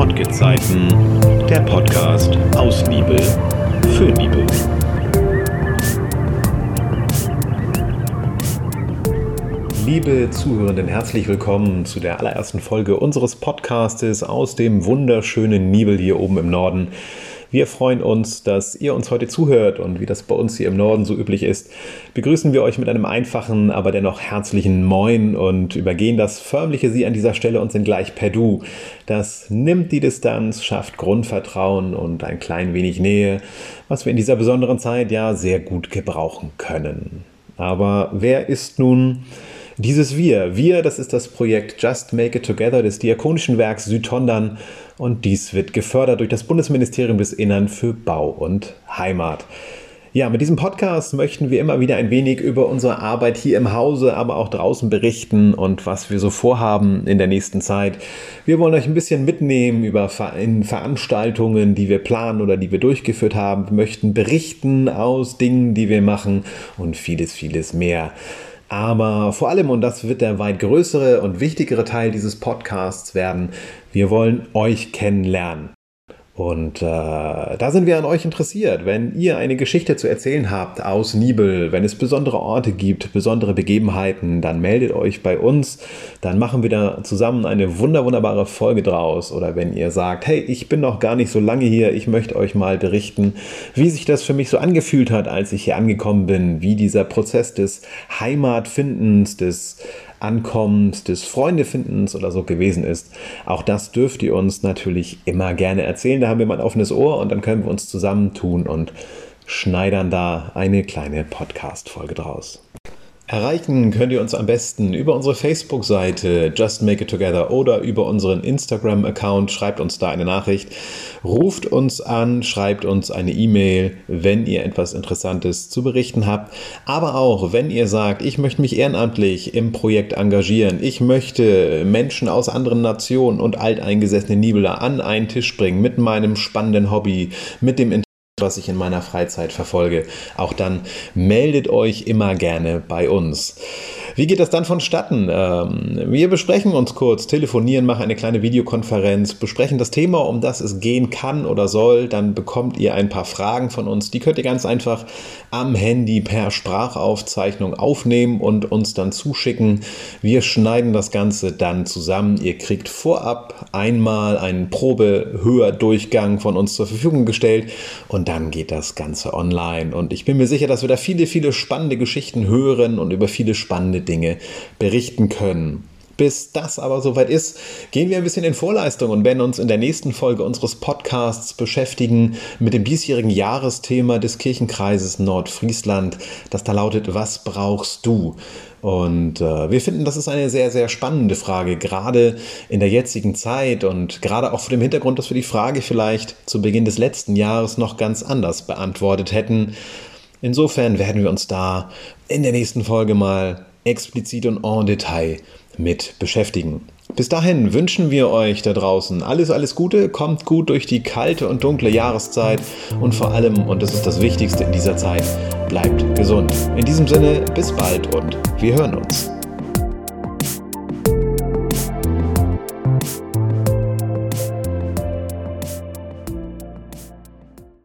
Nordgezeiten, der Podcast aus Liebe für Liebe. Liebe Zuhörenden, herzlich willkommen zu der allerersten Folge unseres Podcastes aus dem wunderschönen Nibel hier oben im Norden. Wir freuen uns, dass ihr uns heute zuhört und wie das bei uns hier im Norden so üblich ist, begrüßen wir euch mit einem einfachen, aber dennoch herzlichen Moin und übergehen das förmliche Sie an dieser Stelle und sind gleich per Du. Das nimmt die Distanz, schafft Grundvertrauen und ein klein wenig Nähe, was wir in dieser besonderen Zeit ja sehr gut gebrauchen können. Aber wer ist nun dieses Wir, Wir, das ist das Projekt Just Make It Together des Diakonischen Werks Südtondern und dies wird gefördert durch das Bundesministerium des Innern für Bau und Heimat. Ja, mit diesem Podcast möchten wir immer wieder ein wenig über unsere Arbeit hier im Hause, aber auch draußen berichten und was wir so vorhaben in der nächsten Zeit. Wir wollen euch ein bisschen mitnehmen über Veranstaltungen, die wir planen oder die wir durchgeführt haben. Wir möchten berichten aus Dingen, die wir machen und vieles, vieles mehr. Aber vor allem, und das wird der weit größere und wichtigere Teil dieses Podcasts werden, wir wollen euch kennenlernen. Und äh, da sind wir an euch interessiert. Wenn ihr eine Geschichte zu erzählen habt aus Nibel, wenn es besondere Orte gibt, besondere Begebenheiten, dann meldet euch bei uns. Dann machen wir da zusammen eine wunder wunderbare Folge draus. Oder wenn ihr sagt, hey, ich bin noch gar nicht so lange hier, ich möchte euch mal berichten, wie sich das für mich so angefühlt hat, als ich hier angekommen bin, wie dieser Prozess des Heimatfindens, des Ankommens, des Freundefindens oder so gewesen ist. Auch das dürft ihr uns natürlich immer gerne erzählen. Da haben wir mal ein offenes Ohr und dann können wir uns zusammentun und schneidern da eine kleine Podcast-Folge draus. Erreichen könnt ihr uns am besten über unsere Facebook-Seite Just Make It Together oder über unseren Instagram-Account. Schreibt uns da eine Nachricht, ruft uns an, schreibt uns eine E-Mail, wenn ihr etwas Interessantes zu berichten habt. Aber auch, wenn ihr sagt, ich möchte mich ehrenamtlich im Projekt engagieren, ich möchte Menschen aus anderen Nationen und alteingesessene Nibeler an einen Tisch bringen mit meinem spannenden Hobby, mit dem was ich in meiner Freizeit verfolge. Auch dann meldet euch immer gerne bei uns. Wie geht das dann vonstatten? Ähm, wir besprechen uns kurz, telefonieren, machen eine kleine Videokonferenz, besprechen das Thema, um das es gehen kann oder soll. Dann bekommt ihr ein paar Fragen von uns. Die könnt ihr ganz einfach am Handy per Sprachaufzeichnung aufnehmen und uns dann zuschicken. Wir schneiden das Ganze dann zusammen. Ihr kriegt vorab einmal einen Probehördurchgang von uns zur Verfügung gestellt und dann geht das Ganze online. Und ich bin mir sicher, dass wir da viele, viele spannende Geschichten hören und über viele spannende Dinge berichten können. Bis das aber soweit ist, gehen wir ein bisschen in Vorleistung und werden uns in der nächsten Folge unseres Podcasts beschäftigen mit dem diesjährigen Jahresthema des Kirchenkreises Nordfriesland, das da lautet, was brauchst du? Und äh, wir finden, das ist eine sehr, sehr spannende Frage, gerade in der jetzigen Zeit und gerade auch vor dem Hintergrund, dass wir die Frage vielleicht zu Beginn des letzten Jahres noch ganz anders beantwortet hätten. Insofern werden wir uns da in der nächsten Folge mal explizit und en Detail mit beschäftigen. Bis dahin wünschen wir euch da draußen alles, alles Gute, kommt gut durch die kalte und dunkle Jahreszeit und vor allem, und das ist das Wichtigste in dieser Zeit, bleibt gesund. In diesem Sinne, bis bald und wir hören uns.